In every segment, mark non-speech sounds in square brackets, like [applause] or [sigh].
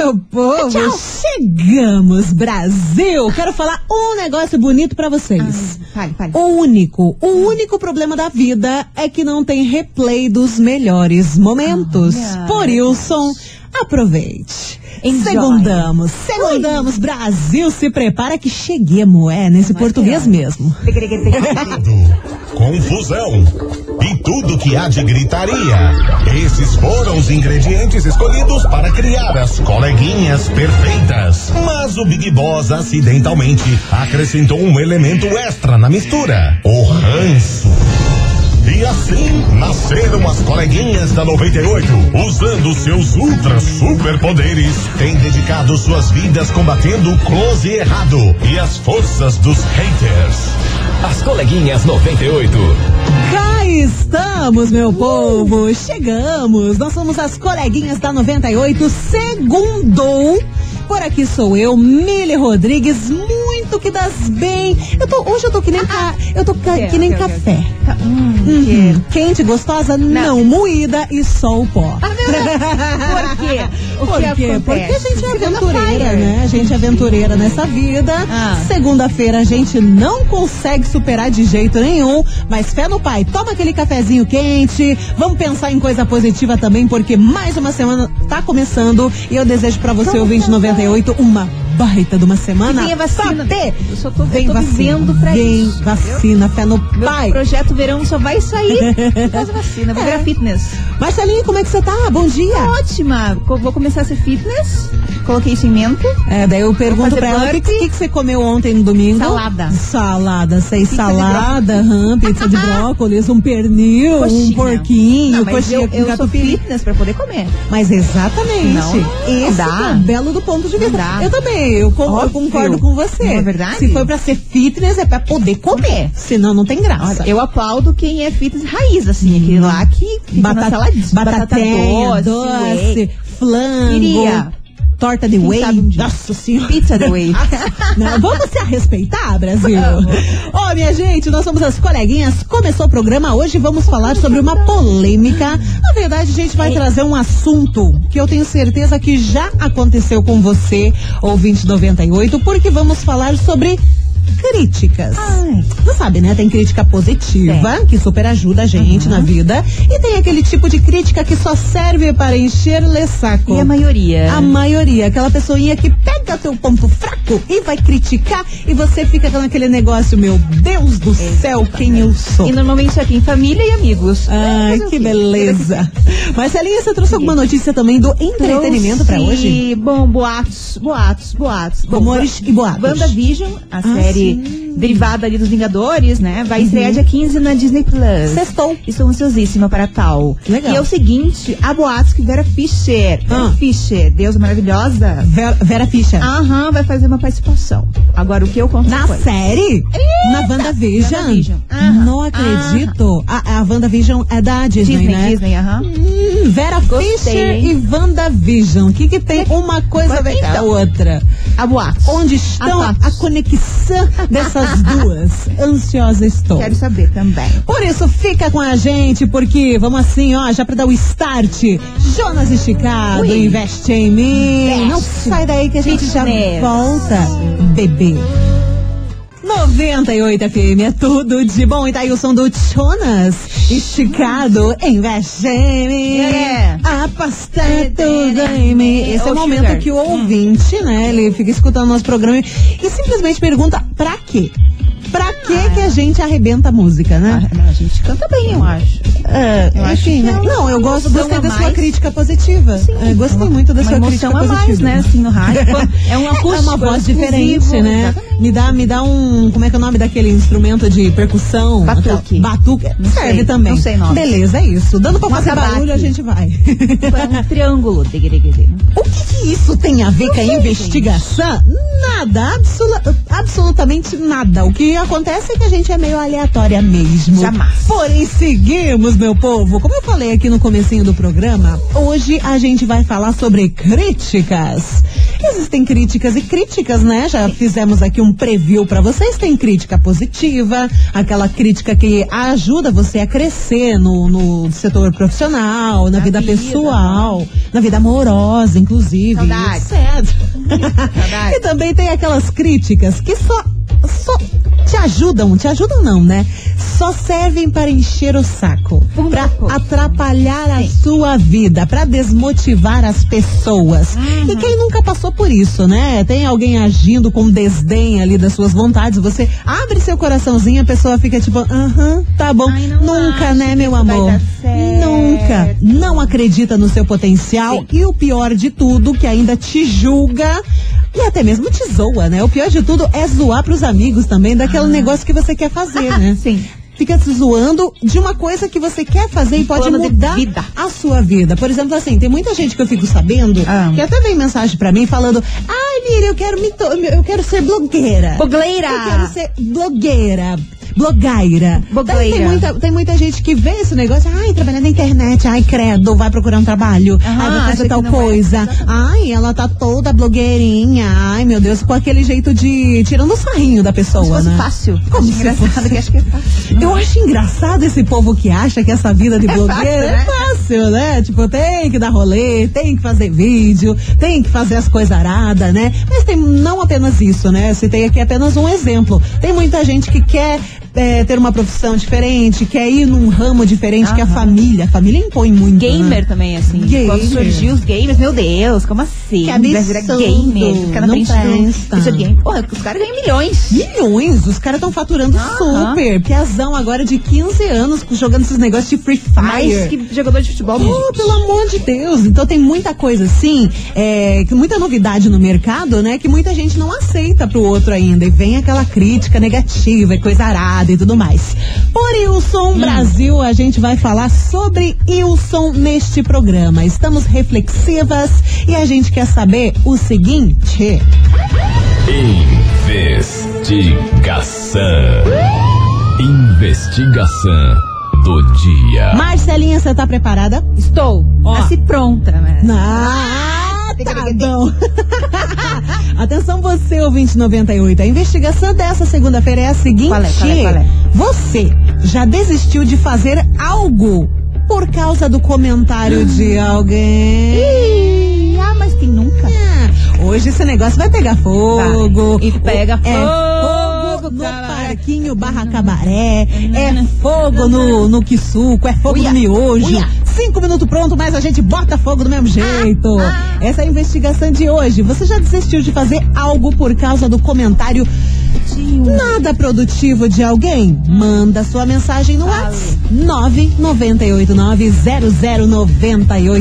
Meu povo, Tchau. chegamos, Brasil! Quero falar um negócio bonito pra vocês. Fale, fale. O único, o único problema da vida é que não tem replay dos melhores momentos. Olha, Por Wilson, aproveite. Enjoy. Segundamos, segundamos, Brasil, se prepara que cheguemos, é, nesse português mesmo. confusão e tudo que há de gritaria. Esses foram os ingredientes escolhidos para criar as coleguinhas perfeitas. Mas o Big Boss acidentalmente acrescentou um elemento extra na mistura: o ranço. E assim nasceram as coleguinhas da 98, usando seus ultra superpoderes, têm dedicado suas vidas combatendo o close e errado e as forças dos haters. As coleguinhas 98. Cá estamos, meu povo! Chegamos! Nós somos as coleguinhas da 98, segundou. Por aqui sou eu, Mili Rodrigues, muito que das bem. Eu tô, hoje eu tô que nem, ca, eu tô ca- que nem café. Uhum. Quente, gostosa? Não. moída e só o pó. Por quê? O Por que quê? acontece? Porque a gente é aventureira, né? A gente é aventureira nessa vida. Ah. Segunda-feira a gente não consegue superar de jeito nenhum, mas fé no pai, toma aquele cafezinho quente, vamos pensar em coisa positiva também, porque mais uma semana tá começando e eu desejo pra você, ouvinte 98, uma baita de uma semana. Venha vacina. Pra ter. Eu só tô, Vem eu tô vacina, vivendo pra vem isso. vacina, fé no Meu pai. projeto verão só vai sair [laughs] por causa da vacina. Vou É. virar fitness. Marcelinho, como é que você tá? Bom dia. Ótima. Vou começar a ser fitness. Coloquei isso em mente. É, daí eu pergunto pra ela o que, que, que você comeu ontem no domingo? Salada. Salada, sei, Pizza salada, aham, pizza de [laughs] brócolis, um pernil, um Coxinha. porquinho, Não, mas coxinha eu, com eu sou fitness pra poder comer. Mas exatamente. Não, Esse dá. é o belo do ponto de vista. Eu também, eu, con- eu concordo com você. Não é verdade? Se for pra ser fitness, é pra poder comer. Senão não tem graça. Olha, eu aplaudo quem é fitness raiz, assim, aquele lá que fica na Batata, saladinha. batatinha, doce, whey. flango. Torta de Quem whey. sabe. Nossa senhora. Pizza way. [laughs] Não, vamos se respeitar, Brasil. Ô, minha gente, nós somos as coleguinhas. Começou o programa hoje. Vamos falar sobre uma polêmica. Na verdade, a gente vai trazer um assunto que eu tenho certeza que já aconteceu com você, ouvinte 98, porque vamos falar sobre críticas. Ai. Você sabe, né? Tem crítica positiva, que super ajuda a gente Uhum. na vida. E tem aquele tipo de crítica que só serve para encher o saco. E a maioria? A maioria, aquela pessoinha que pega teu ponto fraco e vai criticar e você fica com aquele negócio, meu Deus do céu, quem eu sou. E normalmente só tem família e amigos. Ai, que beleza. [laughs] Marcelinha, você trouxe alguma notícia também do entretenimento pra Trouxe, hoje? Bom, boatos, boatos, boatos. Rumores e boatos. WandaVision, a Ah, série sim. Derivada ali dos Vingadores, né? Vai estrear dia 15 na Disney Plus. Sextou. Estou ansiosíssima para tal. Legal. E é o seguinte, há boatos que Vera Fischer, Vera Ah. Fischer, deusa maravilhosa, Vera, Vera Fischer. aham, vai fazer uma participação. Agora, o que eu conto Na depois. série? Na WandaVision? WandaVision. Aham. Não acredito. A, a WandaVision é da Disney, Disney, né? Disney, aham. Hum, Vera Gostei, Fischer hein? e WandaVision. O que, que tem uma coisa a ver com a outra? Há boatos. Onde estão a, boatos. conexão dessas [laughs] [laughs] duas? Ansiosa estou. Quero saber também. Por isso, fica com a gente, porque vamos assim, ó, já pra dar o start. Jonas Esticado, Ui. investe em mim. Investe. Não sai daí que a gente já Fitness. volta, bebê. 98 FM é tudo de bom. E tá aí o som do Jonas Esticado, em mim. É. Aposta tudo em mim. Esse é o momento Sugar. que o ouvinte, né, ele fica escutando nosso programa e simplesmente pergunta pra quê? Pra que que a gente arrebenta a música, né? Ah, a gente canta bem, eu acho. É, Eu acho enfim, que né? é uma Não, eu gosto, gostei a da sua crítica positiva. É, gostei muito da uma sua crítica a mais, positiva. né, assim, no rádio. [laughs] É um acústico. É uma voz diferente, né? exatamente. Me dá, me dá um. Como é que é o nome daquele instrumento de percussão? Batuque. Batuque. Não Serve sei, também. não sei nome. Beleza, é isso. Dando pra Um fazer atabaque. barulho, a gente vai. É um [laughs] triângulo. O que, que isso tem a ver com a investigação? Nada, absolu- absolutamente nada. O que acontece é que a gente é meio aleatória mesmo. Jamais. Porém, seguimos, meu povo. Como eu falei aqui no comecinho do programa, hoje a gente vai falar sobre críticas. existem críticas e críticas, né? Já fizemos aqui um preview pra vocês. Tem crítica positiva, aquela crítica que ajuda você a crescer no, no setor profissional, na, Na vida, vida. pessoal, na vida amorosa, inclusive. Saudade. Certo. [laughs] Saudade. e também tem aquelas críticas que só, só te ajudam, te ajudam não, né? Só servem para encher o saco, para atrapalhar a sua vida, para desmotivar as pessoas. E quem nunca passou por isso, né? Tem alguém agindo com desdém ali das suas vontades, você abre seu coraçãozinho, a pessoa fica tipo, aham, tá bom. Ai, nunca, né, meu amor? Nunca. Não acredita no seu potencial Sim. e o pior de tudo, que ainda te julga e até mesmo te zoa, né? O pior de tudo é zoar pros amigos também daquele negócio que você quer fazer, né? [laughs] Sim. Fica se zoando de uma coisa que você quer fazer e pode mudar vida. a sua vida. Por exemplo, assim, tem muita gente que eu fico sabendo Ah. que até vem mensagem pra mim falando: "Ai, Mira, eu quero me eu quero ser blogueira". Bogleira. Eu quero ser blogueira. Blogueira. Blogueira. Tem muita, tem muita gente que vê esse negócio, ai, trabalhar na internet, ai, credo, vai procurar um trabalho, ai, vai fazer tal é. coisa. Ai, ela tá toda blogueirinha, ai, meu Deus, com aquele jeito de. tirando o sarrinho da pessoa, Como se né? fácil. Como se engraçado fosse. que acho que é fácil. [laughs] Eu acho engraçado esse povo que acha que essa vida de blogueira é fácil, fácil, né? Tipo, tem que dar rolê, tem que fazer vídeo, tem que fazer as coisas aradas, né? Mas tem não apenas isso, né? Citei aqui apenas um exemplo. Tem muita gente que quer é, ter uma profissão diferente, quer ir num ramo diferente que a Aham. família. A família impõe muito. Gamer né? também, assim. Gamer. Quando surgiu os gamers, meu Deus, como assim? Que absurdo, gamer, ficar na não frente presta. do videogame. Porra, os caras ganham milhões. Milhões, os caras estão faturando Aham. super. Piazão agora de 15 anos jogando esses negócios de Free Fire. Mais que jogador de futebol. Oh, pelo amor de Deus. Então tem muita coisa assim, é, muita novidade no mercado, né? Que muita gente não aceita pro outro ainda. E vem aquela crítica negativa e coisa arada e tudo mais. Por Wilson Brasil, a gente vai falar sobre Wilson neste programa. Estamos reflexivas e a gente quer saber o seguinte. Investigação. Investigação do dia. Marcelinha, você tá preparada? Estou. Ó. Nasci pronta, né? Ah, tá bom. [laughs] Atenção você, ouvinte 98. A investigação dessa segunda-feira é a seguinte. Qual é, qual é, qual é? Você já desistiu de fazer algo por causa do comentário de alguém? Ih, ah, mas quem nunca? Ah, Hoje esse negócio vai pegar fogo. Vai. E pega é fogo, fogo no parquinho barra cabaré. É fogo no, no quisuco. É fogo no miojo. Cinco minutos pronto, mas a gente bota fogo do mesmo jeito. ah. Essa é a investigação de hoje. Você já desistiu de fazer algo por causa do comentário nada produtivo de alguém? Manda sua mensagem no. WhatsApp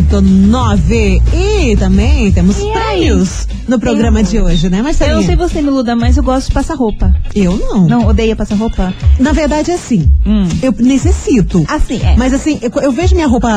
998900989. E também temos E aí? prêmios no programa de hoje, né, Eu não Marcelinha? sei você, Miluda, mas eu gosto de passar roupa. Eu não. Não, odeia passar roupa? Na verdade é assim. Hum. Eu necessito. Assim, é. Mas assim, eu, eu vejo minha roupa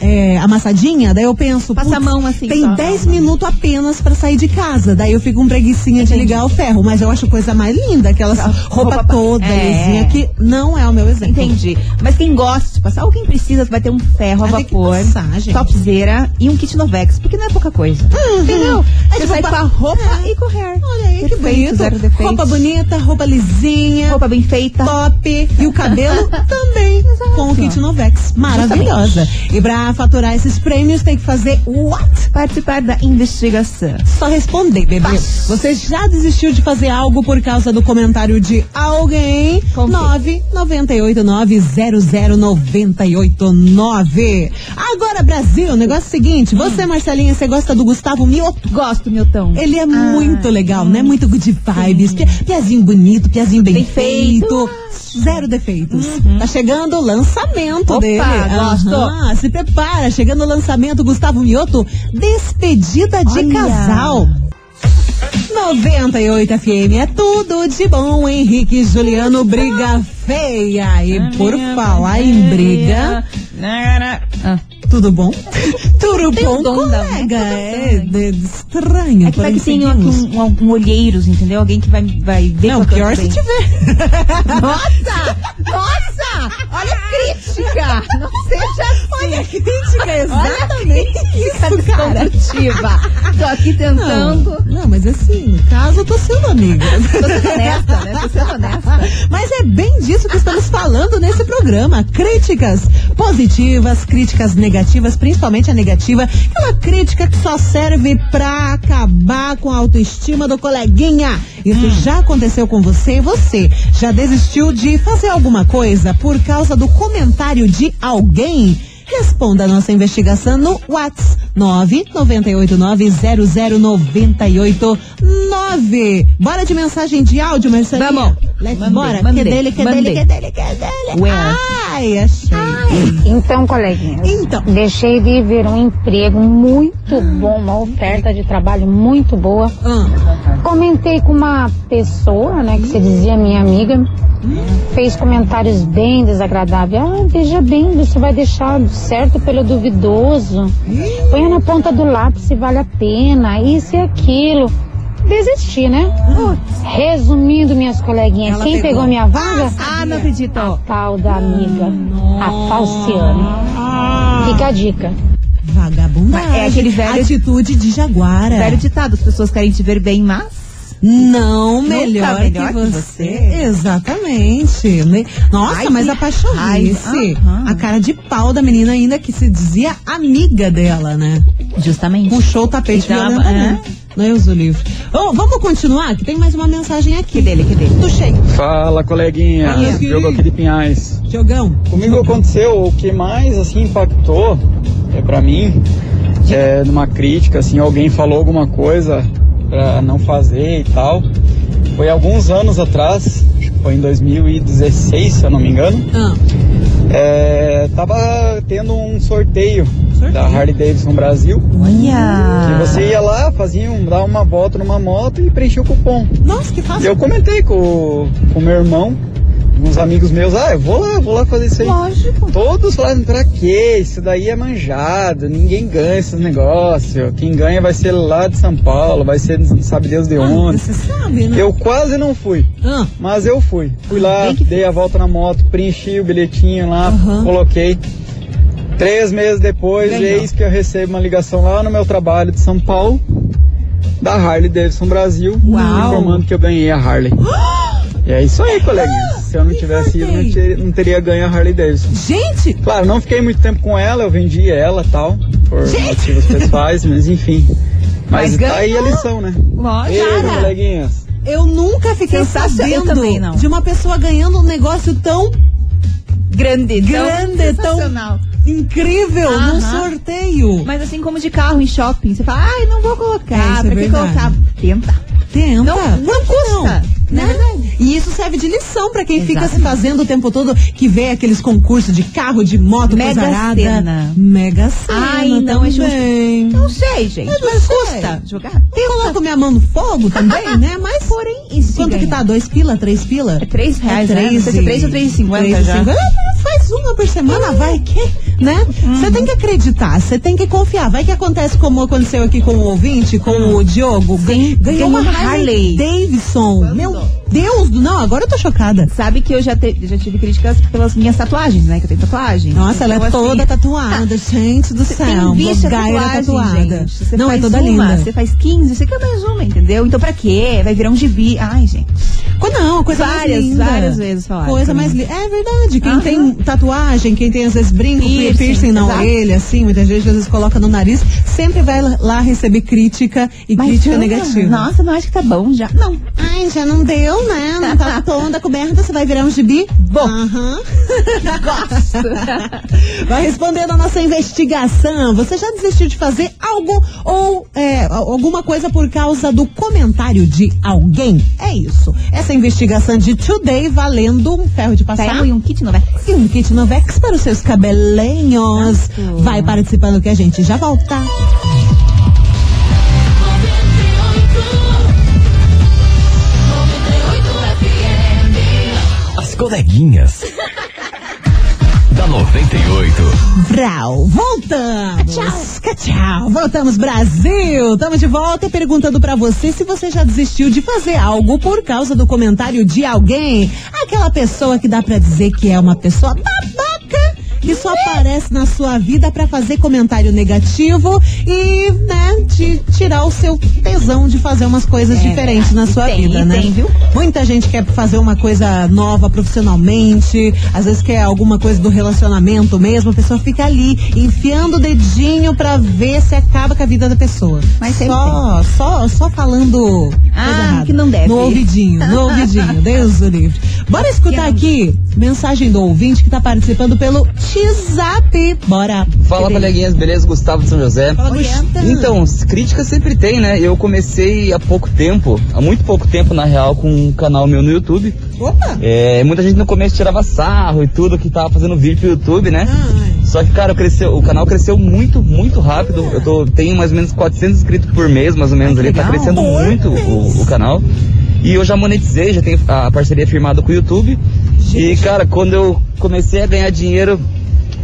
é, amassadinha, daí eu penso. Passa a "Putz, mão assim, Tem só. 10 minutos apenas pra sair de casa. Daí eu fico com preguicinha de Entendi. ligar o ferro. Mas eu acho coisa mais linda, aquelas Aquela roupa, roupa- toda, é. lisinha, que não é o meu exemplo. Entendi. Mas quem gosta de passar, ou quem precisa, vai ter um ferro a que vapor, passar, topzera e um kit Novex, porque não é pouca coisa. Entendeu? É Você tipo sai pa- com a roupa É. e correr. Olha aí, que Perfeito, bonito. zero defeitos. Roupa bonita, roupa lisinha. Roupa bem feita. top e o cabelo [laughs] também com o kit Novex. Maravilhosa. E pra faturar esses prêmios tem que fazer what? Participar da investigação. Só responder, bebê. Você já desistiu de fazer algo por causa do comentário de alguém? Com quem? 998900989. Agora, Brasil, o negócio é o seguinte. Você, Marcelinha, você gosta do Gustavo Mioto? Gosto, Milton. Ele é Ah, muito legal, né? Muito good vibes. Pia- Piazinho bonito, piazinho bem, Bem feito. feito. Uhum. Zero defeitos. Tá chegando o lançamento Opa, dele. gosto. Aham, se prepara, chegando o lançamento, Gustavo Mioto, Despedida de Olha. Casal. 98 FM é tudo de bom, Henrique e Juliano, briga feia. E por falar em briga, Ah. Tudo bom? [laughs] Tudo Tem bom, colega? é de- estranho. É que vai que tem aqui um, um, um olheiros, entendeu? Alguém que vai, vai ver Não, pior se tiver. [laughs] Nossa! Nossa! Olha a crítica! Não seja assim! Olha a crítica, Olha exatamente crítica isso, cara. Tô aqui tentando. Não, não, mas assim, no caso eu tô sendo amiga. Tô sendo honesta, né? Tô sendo honesta. Mas é bem disso que estamos falando nesse programa. Críticas positivas, críticas negativas, principalmente a negativa. Aquela crítica que só serve pra acabar com a autoestima do coleguinha. Isso já aconteceu com você e você já desistiu de fazer alguma coisa por causa do comentário de alguém? Responda a nossa investigação no WhatsApp 998900989. Bora de mensagem de áudio, Marcelinha. Vamos. Let's Mandei, bora. mandei, que dele, que mandei. dele, que dele, que dele. Where? Ai, achei. Então, coleguinhas, Então. deixei de ver um emprego muito bom, uma oferta de trabalho muito boa. Ah, Comentei com uma pessoa, né, que se dizia minha amiga, fez comentários bem desagradáveis. Ah, veja bem, você vai deixar certo pelo duvidoso. Põe na ponta do lápis se vale a pena, isso e aquilo. Desisti, né? Resumindo, minhas coleguinhas, Ela quem pegou. pegou minha vaga? Ah, não acredito. A tal da amiga, a Falciane. Ah, Fica a dica. vagabundagem. É aquele velho- Atitude de jaguara. Velho ditado, as pessoas querem te ver bem, mas. Não melhor, melhor que que você. você. Exatamente. Nossa, Ai, mas a. Aham. A cara de pau da menina ainda que se dizia amiga dela, né? Justamente. Puxou o tapete Que tava- violentamente. Deus o livro. Ô, vamos continuar? Que tem mais uma mensagem aqui. Que dele, que dele. Do Sheik. Fala, coleguinha. Fala. Jogo aqui de Pinhais. Jogão. Comigo aconteceu o que mais assim impactou é para mim, é, numa crítica assim, alguém falou alguma coisa pra não fazer e tal. Foi alguns anos atrás, que foi em 2016, se eu não me engano. Ah, É, tava tendo um sorteio, Sorteio? da Harley Davidson Brasil. Que Olha. você ia lá, fazia um, dar uma volta numa moto e preenchia o cupom. nossa, que E fácil. eu comentei com com o meu irmão, uns amigos meus, ah, eu vou lá, vou lá fazer isso aí. Lógico. Todos falaram, pra quê? Isso daí é manjado, ninguém ganha esses negócios. Quem ganha vai ser lá de São Paulo, vai ser não sabe Deus de Ah, onde. você sabe, né? Eu quase não fui, Ah, mas eu fui. Fui lá, Bem que dei a volta na moto, preenchi o bilhetinho lá, Aham. coloquei. Três meses depois, Ganhou. eis que eu recebo uma ligação lá no meu trabalho de São Paulo, da Harley Davidson Brasil, Uau. informando que eu ganhei a Harley. [gasps] E é isso aí, coleguinhas. Se eu não tivesse ido, não, ter- não teria ganho a Harley Davidson. gente, Claro, não fiquei muito tempo com ela, eu vendi ela tal, por motivos pessoais, mas enfim. Mas, Mas tá aí a lição, né? Lógico. Ei, Cara. coleguinhas. eu nunca fiquei sabendo também não. de uma pessoa ganhando um negócio tão Grande, tão grande, tão sensacional. incrível Aham. no sorteio. Mas assim como de carro em shopping, você fala, ai, não vou É, colocar. isso é pra que verdade. colocar? Tenta. Tenta. Não, não custa, Não, né? E isso serve de lição pra quem fica se Exatamente. fazendo o tempo todo, que vê aqueles concursos de carro, de moto, Mega coisa arada. Sena. Mega Sena Ai, não, é também. Não sei, gente. Mas sei. custa jogar? Eu coloco minha mão no fogo também, [laughs] né? Mas Porém, isso quanto que tá? Dois pila? Três pila? É três reais, é né? Não sei se é três ou três e cinquenta já. É, faz uma por semana, vai que, né? Você tem que acreditar, você tem que confiar. Vai que acontece como aconteceu aqui com o ouvinte, com o Diogo. Gan- Ganhou ganhou uma uma Harley Harley. Davidson. Meu Deus, do não, agora eu tô chocada. Sabe que eu já, te- já tive críticas pelas minhas tatuagens, né? Que eu tenho tatuagem. Nossa, ela é Então, assim, toda tatuada, [laughs] gente do céu. tem visto a Gaira tatuagem, tatuada. gente. Não, é toda uma, linda. Você faz 15, você quer mais uma, entendeu? Então pra quê? Vai virar um gibi. Ai, gente. Não, coisa Várias, mais linda. várias vezes falaram Coisa mais linda. É verdade. Quem Aham. tem tatuagem, quem tem às vezes brinco, piercing, Piercing, na exato. orelha, assim, muita gente às vezes coloca no nariz, sempre vai lá receber crítica e crítica ah, negativa. Nossa, não acho que tá bom já. Não. Ai, já não deu, né? Não tá toda coberta, você vai virar um gibi? Bom. Aham. [laughs] Vai respondendo a nossa investigação. Você já desistiu de fazer algo ou é, alguma coisa por causa do comentário de alguém? É isso. Essa investigação de Today valendo um ferro de passar. Ferro e um kit novex. E um kit Novex para os seus cabelinhos. Exato. Vai participando que a gente já volta. Coleguinhas. da 98. Vrau, voltamos. Tchau. Tchau. Voltamos, Brasil. Estamos de volta perguntando pra você se você já desistiu de fazer algo por causa do comentário de alguém. Aquela pessoa que dá pra dizer que é uma pessoa babaca. Que só aparece na sua vida pra fazer comentário negativo e, né, te, tirar o seu tesão de fazer umas coisas diferentes na sua tem, vida, né? tem, viu? Muita gente quer fazer uma coisa nova profissionalmente, às vezes quer alguma coisa do relacionamento mesmo, a pessoa fica ali enfiando o dedinho pra ver se acaba com a vida da pessoa. Mas só, só, só falando Ah, que não deve. No ouvidinho, no ouvidinho, Deus do livre. Bora escutar aqui mensagem do ouvinte que tá participando pelo WhatsApp. Bora. Fala, coleguinhas, beleza? Gustavo de São José. Fala. Então, críticas sempre tem, né? Eu comecei há pouco tempo, há muito pouco tempo, na real, com um canal meu no YouTube. Opa! É, muita gente no começo tirava sarro e tudo, que tava fazendo vídeo pro YouTube, né? Ai. Só que, cara, cresceu, o canal cresceu muito, muito rápido. Eu tô, tenho mais ou menos 400 inscritos por mês, mais ou menos ali. Tá crescendo muito o, o canal. E eu já monetizei, já tenho a parceria firmada com o YouTube. E, cara, quando eu comecei a ganhar dinheiro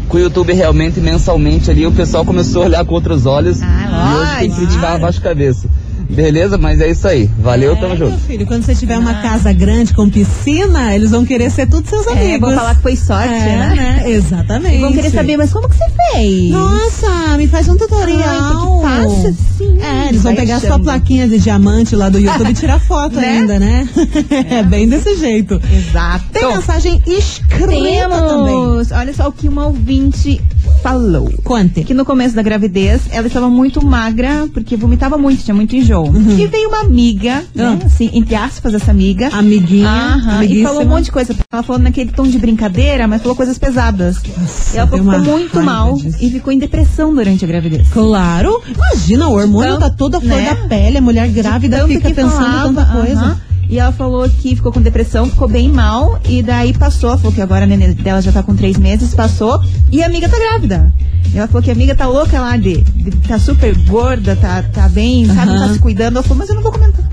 com o YouTube realmente, mensalmente ali, o pessoal começou a olhar com outros olhos. Ah, e hoje tem que criticar abaixo da cabeça. Beleza? Mas é isso aí. Valeu, tamo É, junto. meu filho, quando você tiver uma casa grande com piscina, eles vão querer ser todos seus É, amigos. vão falar que foi sorte, É, né? né? Exatamente. E vão querer saber, mas como que você fez? Nossa, me faz um tutorial. Ai, que fácil, sim. É, eles vão Vai pegar sua plaquinha de diamante lá do YouTube e tirar foto [laughs] Né? ainda, né? [laughs] É bem desse jeito. Exato. Tem mensagem escrita também. Temos. Olha só o que uma ouvinte falou. Conte. Que no começo da gravidez ela estava muito magra, porque vomitava muito, tinha muito enjoo. E veio uma amiga, né, Ah. assim, entre aspas, essa amiga. Amiguinha, e falou um monte de coisa. Ela falou naquele tom de brincadeira, mas falou coisas pesadas. Nossa, ela ficou muito mal disso. e ficou em depressão durante a gravidez. Claro, imagina, o hormônio Então, tá toda a flor né? da pele, a mulher grávida fica pensando falava, tanta coisa. E ela falou que ficou com depressão, ficou bem mal, e daí passou, falou que agora a neném dela já tá com três meses, passou, e a amiga tá grávida. E ela falou que a amiga tá louca lá de, de- tá super gorda, tá, tá bem, sabe, Aham. tá se cuidando. Ela falou, mas eu não vou comentar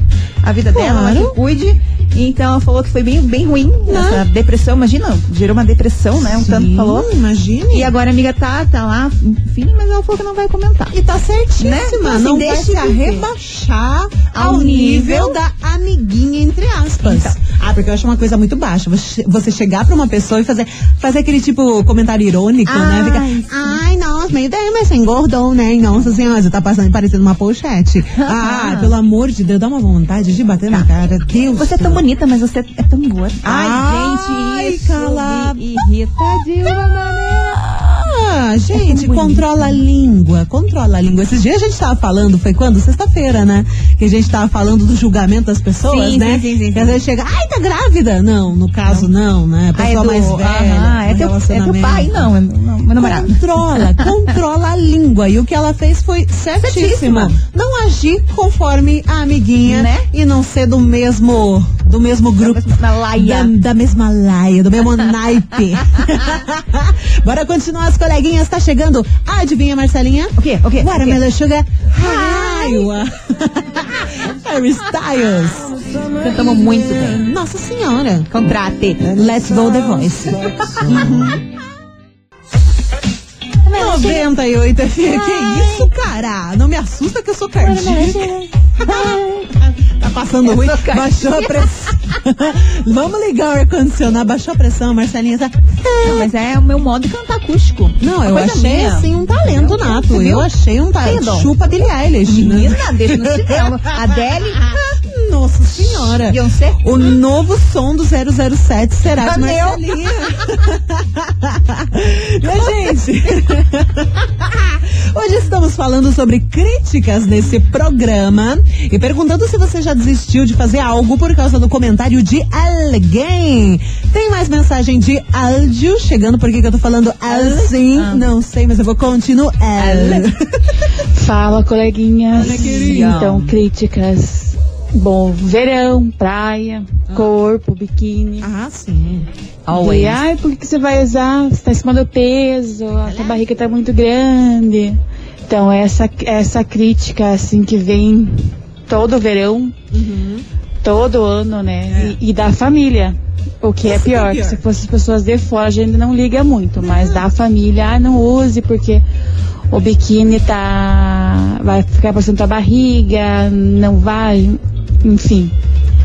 a vida dela, ela Claro. que cuide. Então ela falou que foi bem, bem ruim essa depressão, imagina, gerou uma depressão, né? Um tanto Sim, falou. Imagine. E agora a amiga tá, tá lá, enfim, mas ela falou que não vai comentar. E tá certíssima, Né? Então, assim, não vai deixa se arrebaixar ao Ao nível nível da amiguinha, entre aspas. Então. Porque eu acho uma coisa muito baixa. Você chegar pra uma pessoa e fazer, fazer aquele tipo comentário irônico, né? Fica, Ai, sim. ai, nossa, meio bem, mas você engordou, né? Nossa senhora, você tá passando parecendo uma pochete. [laughs] ah, pelo amor de Deus, dá uma vontade de bater na cara. Deus. Você é tão bonita, mas você é tão gorda. Ai, gente, isso cala- me irrita de uma maneira. Ah, gente, bonito. controla a língua, controla a língua. Esses dias a gente tava falando, foi quando? Sexta-feira, né? Que a gente tava falando do julgamento das pessoas, Sim, né? sim, sim, sim, Que às vezes chega, ai, tá grávida? Não, no caso não, né? Ah, é Pessoa do- mais velha. aham, é, teu, é teu relacionamento. pai, não, é meu, meu namorado. Controla, [laughs] controla a língua. E o que ela fez foi certíssima. Certíssima. Não agir conforme a amiguinha Né? e não ser do mesmo, do mesmo grupo. Na laia. Da, da mesma laia, do mesmo [laughs] naipe. [laughs] Bora continuar, as coleguinhas. Tá chegando. Adivinha, Marcelinha? O quê? O quê? Watermelon Sugar Highwa. [laughs] Harry Styles. Cantamos muito bem. Nossa senhora. Contrate. Let's go The Voice. 98 FM. Que isso, cara? Não me assusta que eu sou cardíaca. Passando ruim? [laughs] Baixou a pressão. [laughs] Vamos ligar o ar-condicionado. Baixou a pressão, Marcelinha. Tá... Não, mas é o meu modo de cantar acústico. Não, eu achei minha. assim um talento nato. Eu achei um talento. Chupa Billie Eilish. né? Menina, deixa no chinelo. [laughs] Adele, Nossa senhora. Beyoncé. O novo som do 007 será de. Marcelinha. [laughs] Minha gente, hoje estamos falando sobre críticas nesse programa e perguntando se você já desistiu de fazer algo por causa do comentário de alguém. Tem mais mensagem de áudio chegando, por que eu tô falando assim? Ah. Não sei, mas eu vou continuar. Fala, coleguinhas. Olha. Então, críticas. Bom, verão, praia, corpo, biquíni. ah, sim. E, ai, por que que você vai usar? Você tá em cima do peso, a sua barriga tá muito grande. Então, essa, essa crítica, assim, que vem todo verão, todo ano, né? E, e da família. O que é que é pior, pior. se fosse as pessoas de fora, a gente não liga muito, mas da família, ah, não use, porque o biquíni tá. vai ficar parecendo tua barriga, não vai, enfim.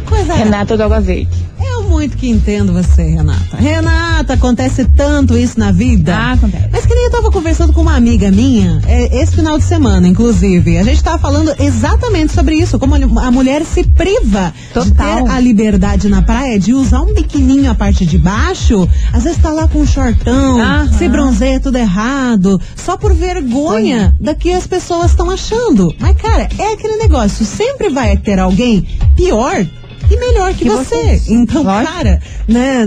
Coisa Renata do. É muito que entendo você, Renata. Renata, acontece tanto isso na vida. Ah, acontece. Mas que nem eu tava conversando com uma amiga minha, é, esse final de semana, inclusive. A gente tava falando exatamente sobre isso, como a mulher se priva de Total. ter a liberdade na praia de usar um biquininho a parte de baixo. Às vezes tá lá com um shortão, se bronzeia tudo errado, só por vergonha da que as pessoas estão achando. Mas, cara, é aquele negócio, sempre vai ter alguém pior e melhor que, Que você. você. Então, Lógico. cara, né,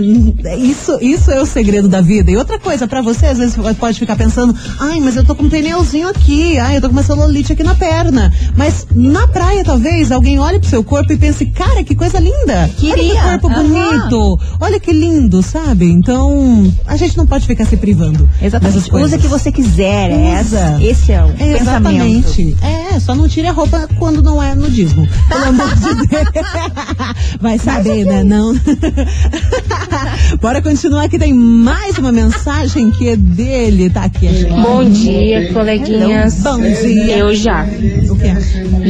isso, isso é o segredo da vida. E outra coisa, pra você, às vezes você pode ficar pensando, ai, mas eu tô com um pneuzinho aqui, ai, eu tô com uma celulite aqui na perna. Mas na praia, talvez, alguém olhe pro seu corpo e pense, cara, que coisa linda. Olha Queria. que corpo Aham. bonito. Olha que lindo, sabe? Então, a gente não pode ficar se privando. Exatamente. Usa o que você quiser. é Usa. essa- Esse é o É, pensamento. exatamente. É, só não tire a roupa quando não é nudismo. Pelo amor de [laughs] Deus. Vai saber, né? Não. [laughs] Bora continuar que tem mais uma mensagem que é dele. Tá aqui. Bom dia, coleguinhas. Bom dia. Eu já. O quê?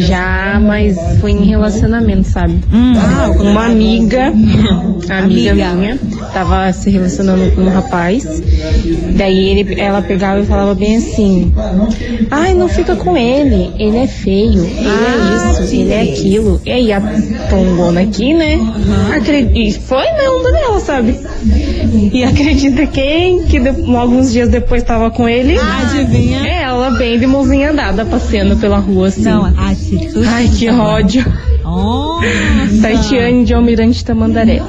Já, mas foi em relacionamento, sabe? Ah, Uma amiga, amiga, Amiga. minha, tava se relacionando com um rapaz. Daí ele, ela pegava e falava bem assim: Ai, não fica com ele, ele é feio, ele é isso, ele é aquilo. E aí a tombona aqui, né? Acredi- E foi na onda dela, sabe? E acredita quem que de- alguns dias depois tava com ele? Adivinha? Ela bem de mãozinha dada, passeando pela rua assim. Não, Atitude. Ai, que ódio. Nossa. Taitiane de Almirante Tamandaré.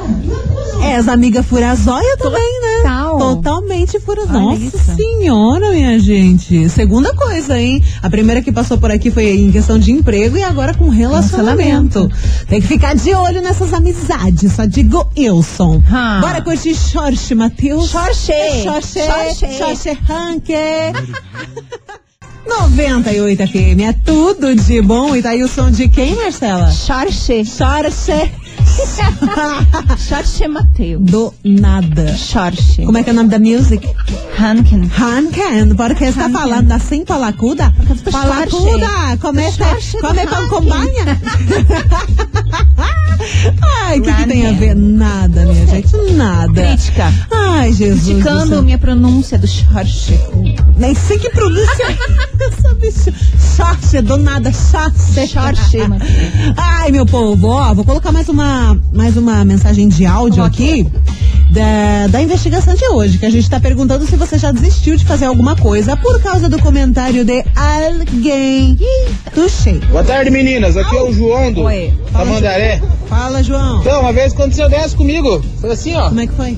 É, as amigas furazóia também, né? Total. Totalmente furazóia. Nossa isso. senhora, minha gente. Segunda coisa, hein? A primeira que passou por aqui foi em questão de emprego e agora com relacionamento. Tem que ficar de olho nessas amizades, só digo Wilson. Ah. Bora curtir Xorxe, Matheus. Xorxe. Xorxe. Xorxe. Xorxe Ranque. [laughs] 98 FM, é tudo de bom. E tá aí o som de quem, Marcela? Xorxe. Xorxe. [laughs] Xorxe Mateus. Do nada. Xorxe. Como é que é o nome da music? Hanken. Hanken, porque está Hanken. falando assim, palacuda? Palacuda, Xorxe. come, pão com banha? [laughs] Ai, o que, que tem a ver? Nada, minha gente, nada. Crítica. Ai, Jesus. do Criticando minha pronúncia do Xorxe. Nem sei que pronúncia é essa, bicho. Xorxe, do nada, xorxe. Xorxe, Matheus. Ai, meu povo, ó, vou colocar mais uma, mais uma mensagem de áudio aqui da, da investigação de hoje, que a gente tá perguntando se você já desistiu de fazer alguma coisa por causa do comentário de alguém do Sheik. Boa tarde, meninas. Aqui é o João do Oi. Tamandaré. Fala, João. Então, uma vez aconteceu dessa comigo. Foi assim, ó. Como é que foi?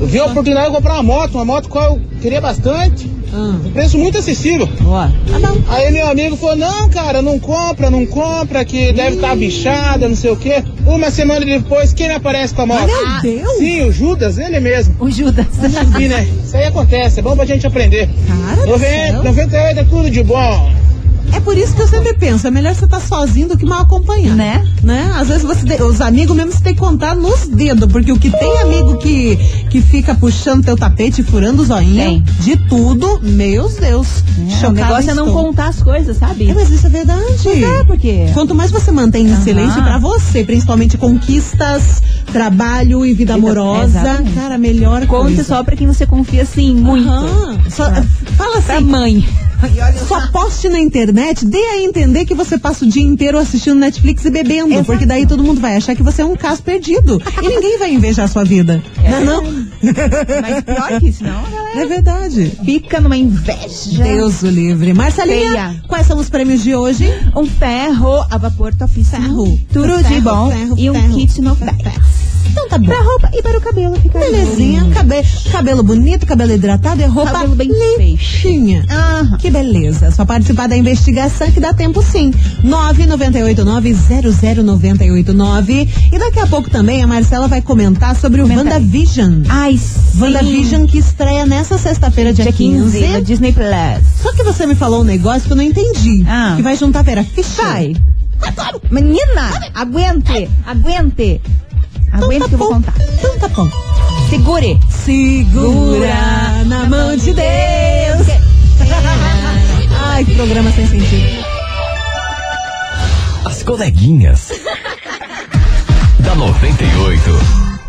Eu vi a oportunidade de comprar uma moto, uma moto qual eu queria bastante. Ah, Preço muito acessível. Boa. tá bom. Aí meu amigo falou, não, cara, não compra, não compra, que deve estar bichada, não sei o quê. Uma semana depois, quem me aparece com a moto? Meu Deus. Sim, o Judas, ele mesmo. O Judas. Sim, né? [laughs] Isso aí acontece, é bom pra gente aprender. Cara do 90, céu. 98 é tudo de bom. É por isso que eu sempre penso, é melhor você estar sozinho do que mal acompanhado. Né? Né? Às vezes você tem- os amigos mesmo você tem que contar nos dedos, porque o que tem amigo que, que fica puxando teu tapete, furando o zoinho, Tem. de tudo, meus Deus. É, o negócio é não contar as coisas, sabe? É, mas isso é verdade. Pois é, porque... Quanto mais você mantém Aham. silêncio pra você, principalmente conquistas, trabalho e vida amorosa, exatamente. cara, melhor Conte coisa. só pra quem você confia, assim, muito. Aham. Só- Pra- fala Pra assim, mãe. Só poste na internet, dê a entender que você passa o dia inteiro assistindo Netflix e bebendo, Exato. porque daí todo mundo vai achar que você é um caso perdido. e ninguém vai invejar a sua vida. É não, é não? Mas pior que isso, não, galera. É verdade. Fica numa inveja. Deus o livre. Marcelinha, Feia. quais são os prêmios de hoje? Um ferro a vapor topíssimo. Ferro. Tudo Ferro, de bom. ferro, e um ferro. kit no Fex. Então tá bom. Pra roupa e para o cabelo ficar Belezinha, cabe- cabelo bonito, cabelo hidratado e roupa Cabelo bem limpinha. Aham. Que beleza. Só participar da investigação que dá tempo sim. 998900989. E daqui a pouco também a Marcela vai comentar sobre o Comenta aí. WandaVision. Ai, sim. WandaVision que estreia nessa sexta-feira, dia, Dia 15, 15. no Disney Plus. Só que você me falou um negócio que eu não entendi. Ah. Que vai juntar a Vera Fischer. Vai. Menina, aguente, aguente. Então Aguente tá que eu vou bom. contar. Então tá bom. Segure. Segura na mão de Deus. [laughs] Ai, que programa sem sentido. As coleguinhas. da 98.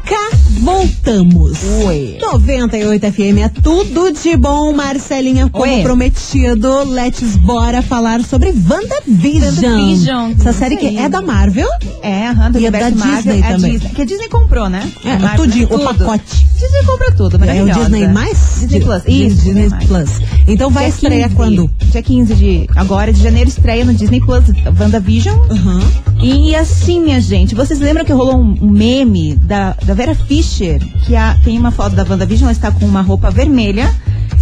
cá voltamos. Oi. 98 FM é tudo de bom, Marcelinha, como Oi. prometido. Let's bora falar sobre WandaVision. WandaVision, Essa série que é da Marvel. É, aham, do E é da universo Marvel, Disney é também. Disney. Que a Disney comprou, né? É, Marvel, tudinho, o tudo. pacote. Disney compra tudo, É o maravilhosa. Disney mais? Disney Plus, isso. Disney mais. Plus. Então vai Dia estrear 15, quando? Dia 15 de agora, de janeiro, estreia no Disney Plus, WandaVision. Aham. E assim, minha gente, vocês lembram que rolou um um meme da, da Vera Fischer, que a- tem uma foto da WandaVision, ela está com uma roupa vermelha.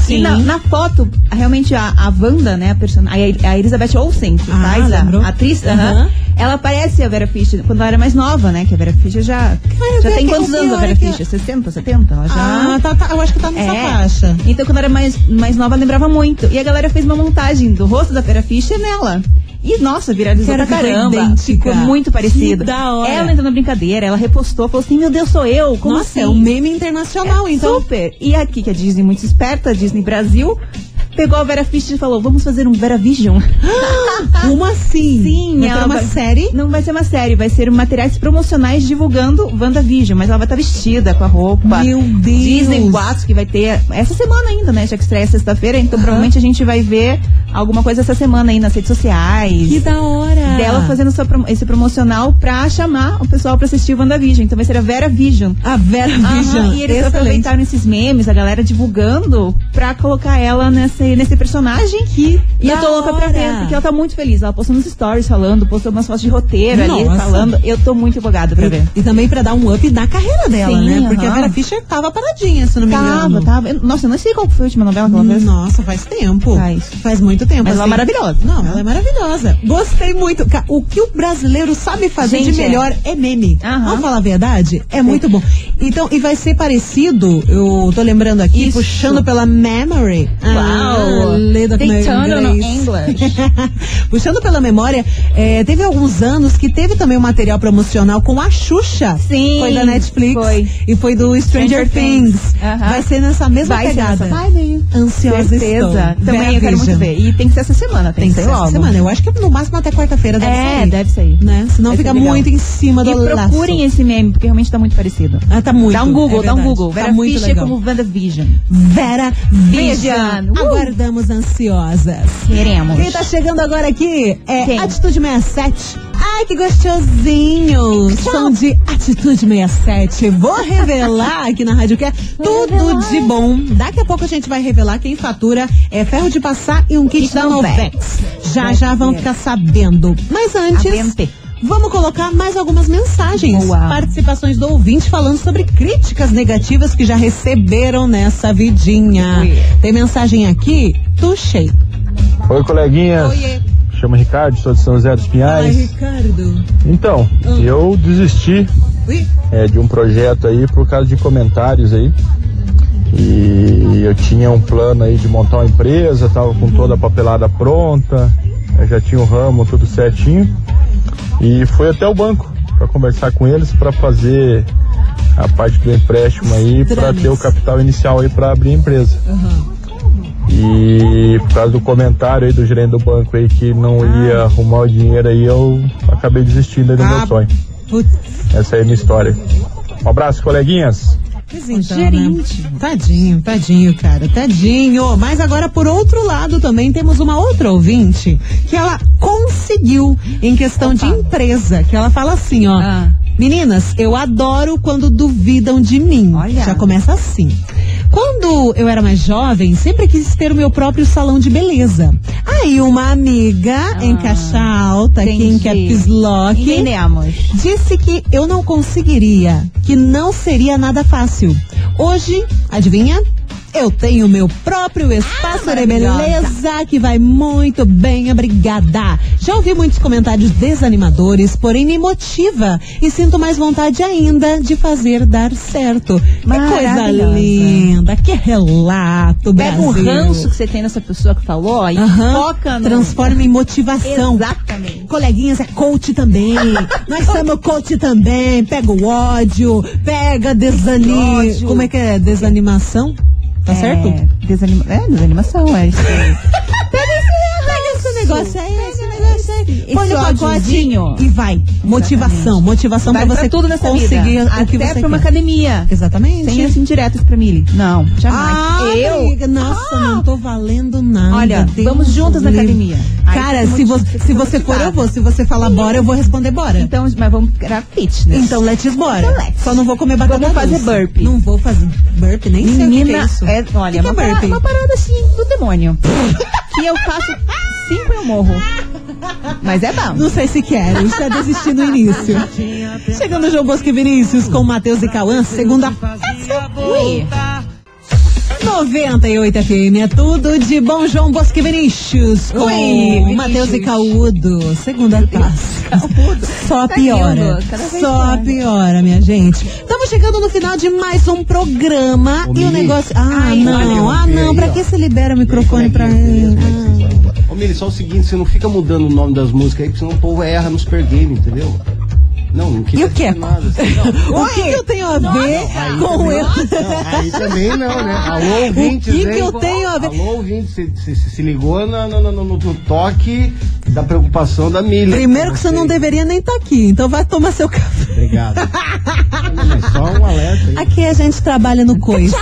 Sim. Na, na foto, realmente a, a Wanda, né, a, person... a, a Elizabeth Olsen, que Ah, faz a, lembrou? a atriz, Aham. aham, ela parece a Vera Fischer quando ela era mais nova, né? Que a Vera Fischer já. Mas já tem quantos anos a Vera que- Fischer? 60, 70? Ela já. Ah, tá, tá, eu acho que tá nessa É. faixa. Então, quando era mais, mais nova, lembrava muito. E a galera fez uma montagem do rosto da Vera Fischer nela. E, nossa, viralizou Cara, pra caramba. Ficou muito parecido. Que da hora. Ela entrou na brincadeira, ela repostou, falou assim, meu Deus, sou eu. Como Nossa, assim? é um meme internacional, É então. Super. E aqui, que a Disney muito esperta, a Disney Brasil, pegou a Vera Fischer e falou, vamos fazer um Vera Vision. [laughs] Como assim? Sim, vai ela uma vai- série? Não vai ser uma série, vai ser materiais promocionais divulgando WandaVision, mas ela vai estar vestida com a roupa. Meu Deus. Disney Boatos que vai ter essa semana ainda, né? Já que estreia sexta-feira, então provavelmente a gente vai ver alguma coisa essa semana aí nas redes sociais. Que da hora. Dela fazendo prom- esse promocional pra chamar o pessoal pra assistir o WandaVision. Então vai ser a Vera Vision. A Vera Vision. Aham, e eles Excelente. aproveitaram esses memes, a galera divulgando, pra colocar ela nesse, nesse personagem. Que E eu tô louca pra hora. ver, porque ela tá muito feliz. Ela postou nos stories falando, postou umas fotos de roteiro ali, Nossa. falando. Eu tô muito empolgada pra ver. E também pra dar um up na carreira dela, Sim, né? Porque a. Vera Fischer tava paradinha, se não me Tava, engano. tava. Eu- Nossa, eu não sei qual foi a última novela que ela fez. Nossa, faz tempo. Faz. muito tempo. Mas ela é maravilhosa. Não, ela é maravilhosa. Gostei muito. O que o brasileiro sabe fazer Gente, de melhor é, meme. Aham. Vamos falar a verdade? É muito bom. Então, e vai ser parecido, eu tô lembrando aqui, Isso. puxando pela memory. Ah, Uau. lida turned on inglês. English. [laughs] Puxando pela memória, é, teve alguns anos que teve também um material promocional com a Xuxa. Sim, Foi da Netflix. foi. E foi do Stranger, Stranger Things. Things. Vai ser nessa mesma Vai ser pegada. nessa vibe. Ansiosa Certeza. estou. Também eu quero muito ver. E tem que ser essa semana, tem, Tem que que ser ser essa logo. semana. Eu acho que no máximo até quarta-feira deve É, sair. deve sair. Né? Senão Vai fica muito em cima do E laço. procurem esse meme, porque realmente tá muito parecido. Ah, tá muito. Dá um Google, é dá um. Google. Tá Vera muito Fischer legal. como. Vera Vision. Vision. Uh! Aguardamos ansiosas. Queremos. Quem tá chegando agora aqui é Quem? Atitude 67. Ai, que gostosinho! Som de Atitude 67. Vou revelar aqui na Rádio que é tudo de bom. Daqui a pouco a gente vai revelar quem fatura é ferro de passar e um kit da Novex. Já já vão ficar sabendo. Mas antes, vamos colocar mais algumas mensagens. Boa. Participações do ouvinte falando sobre críticas negativas que já receberam nessa vidinha. Tem mensagem aqui? Tuxei. Oi, coleguinhas. Oiê. Chama Ricardo, sou de São José dos Ai, Pinhais. Ricardo. Então, Hum. eu desisti é, de um projeto aí por causa de comentários aí. E eu tinha um plano aí de montar uma empresa, tava com toda a papelada pronta, já tinha o ramo tudo certinho. E fui até o banco para conversar com eles para fazer a parte do empréstimo aí para ter o capital inicial aí para abrir a empresa. E por causa do comentário aí do gerente do banco aí que não ia arrumar o dinheiro aí, eu acabei desistindo aí do Ah, meu sonho. Putz, Essa aí é a minha história. Um abraço, coleguinhas. então, gerente. né? Tadinho, tadinho, cara, tadinho. Mas agora, por outro lado, também temos uma outra ouvinte que ela conseguiu em questão de empresa, que ela fala assim, ó. Ah. Meninas, eu adoro quando duvidam de mim. Olha. Já começa assim. Quando eu era mais jovem, sempre quis ter o meu próprio salão de beleza. Aí uma amiga em caixa alta, entendi. quer pislock, Entendemos. disse que eu não conseguiria, que não seria nada fácil. Hoje, adivinha? Eu tenho meu próprio espaço de maravilhosa. beleza que vai muito bem, obrigada. Já ouvi muitos comentários desanimadores, porém me motiva e sinto mais vontade ainda de fazer dar certo. Que coisa linda, que relato, Pega o Brasil. ranço que você tem nessa pessoa que falou e Aham. foca no... Transforma em motivação. Exatamente. Coleguinhas é coach também. [laughs] Nós somos coach também. Pega o ódio, pega desanima. ódio. Como é que é? Desanimação? Tá certo? É, desanima... é, desanimação, é isso. Pega [laughs] esse negócio aí, esse põe no pacote e vai. Motivação, motivação Vai pra pra você tudo nessa conseguir vida. o que Até você pra uma quer. academia. Exatamente. Sem assim diretas pra Mili. Não, jamais. Ah, eu. amiga, nossa, não tô valendo nada. Olha, Deus vamos juntas na academia. Cara, se, você, fica se você for, eu vou. Se você falar bora, eu vou responder bora. Então, mas vamos criar fitness. Então, let's bora. Então, let's. Só não vou comer batata Vamos fazer burpee. Não vou fazer burpee, nem sei o que é Menina, isso. é, olha, que uma, que é parada, burpee? uma parada assim do demônio. [laughs] que eu faço cinco eu morro. Mas é bom. Não sei se quero, já desisti no início. Chegando o João Bosco e Vinícius com Matheus e Cauã, segunda. Ui. 98 FM é tudo de bom João Bosco e Vinícius com Oi, Matheus e. Caudo. Segunda taça. Só Tá piora. Só pior. piora, minha gente. Estamos chegando no final de mais um programa Ô, e o negócio. Ah, Ai, não, olha, ah, não. Pra que você libera o microfone pra ele? Ah. Ô, Mili, só o seguinte, você não fica mudando o nome das músicas aí, porque senão o povo erra no Super Game, entendeu? Não, não quis E o que? dizer nada. assim, não. [laughs] O que, que eu tenho a ver com eu? Aí também não, né? Alô, ouvintes, que que eu tenho a ver? Alô, ouvintes, você se, se, se ligou no, no, no, no- no toque da preocupação da Mili. Primeiro que você não deveria nem estar aqui, então vai tomar seu café. Obrigado. [laughs] Só um alerta aí. Aqui a gente trabalha no coice.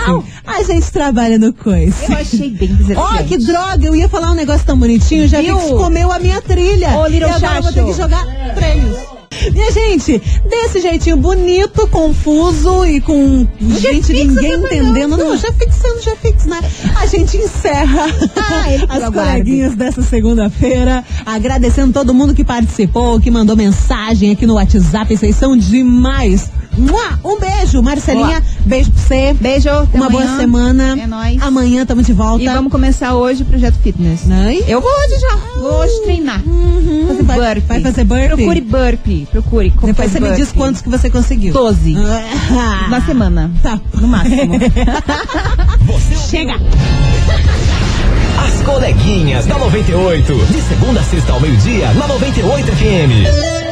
A gente trabalha no coice. Eu achei bem desafiante. Ó, que droga! Eu ia falar um negócio tão bonitinho, já vi que comeu a minha trilha. Ô, Little e agora eu vou ter que jogar prêmios. Minha gente, desse jeitinho bonito, confuso e com gente ninguém entendendo. não, Não, já fixando, já fix, né? A gente encerra Ah, [laughs] as coleguinhas dessa segunda-feira. Agradecendo todo mundo que participou, que mandou mensagem aqui no WhatsApp. Vocês são demais. Um beijo, Marcelinha. Beijo pra você. Beijo. Uma boa amanhã. semana. É nóis. Amanhã tamo de volta. E vamos começar hoje o projeto fitness. Né? Eu vou hoje já. Vou hoje treinar. Fazer Vai- burpee. vai fazer burpee? Procure burpee. Procure. Depois você me diz quantos que você conseguiu. Doze. Ah. Na semana. Tá. No máximo. [laughs] Chega! As coleguinhas da 98. De segunda a sexta ao meio-dia, na 98 FM.